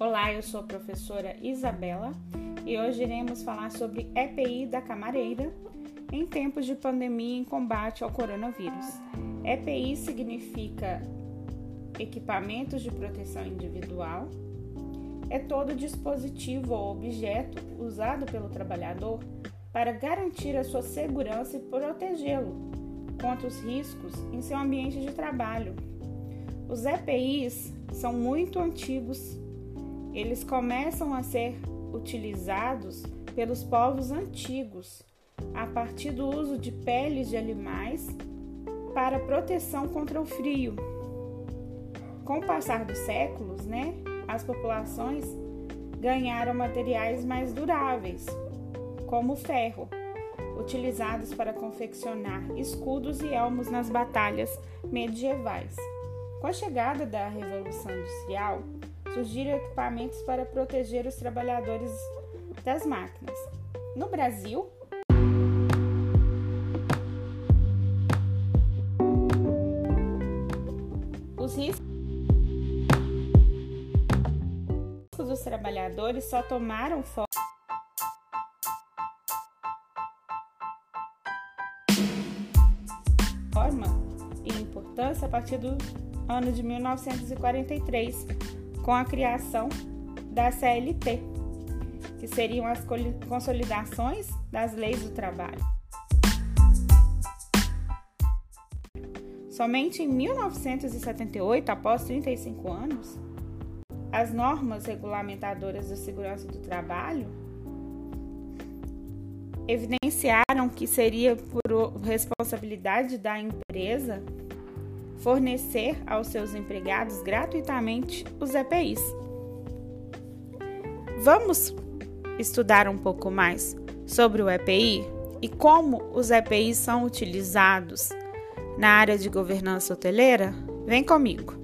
Olá, eu sou a professora Isabela e hoje iremos falar sobre EPI da camareira em tempos de pandemia em combate ao coronavírus. EPI significa equipamentos de proteção individual. É todo dispositivo ou objeto usado pelo trabalhador para garantir a sua segurança e protegê-lo contra os riscos em seu ambiente de trabalho. Os EPIs são muito antigos eles começam a ser utilizados pelos povos antigos a partir do uso de peles de animais para proteção contra o frio. Com o passar dos séculos, né, as populações ganharam materiais mais duráveis, como o ferro, utilizados para confeccionar escudos e elmos nas batalhas medievais. Com a chegada da Revolução Industrial, surgiram equipamentos para proteger os trabalhadores das máquinas. No Brasil, os riscos dos trabalhadores só tomaram forma e importância a partir do ano de 1943 com a criação da CLT, que seriam as consolidações das leis do trabalho. Somente em 1978, após 35 anos, as normas regulamentadoras da segurança do trabalho evidenciaram que seria por responsabilidade da empresa fornecer aos seus empregados gratuitamente os EPIs. Vamos estudar um pouco mais sobre o EPI e como os EPIs são utilizados na área de governança hoteleira? Vem comigo!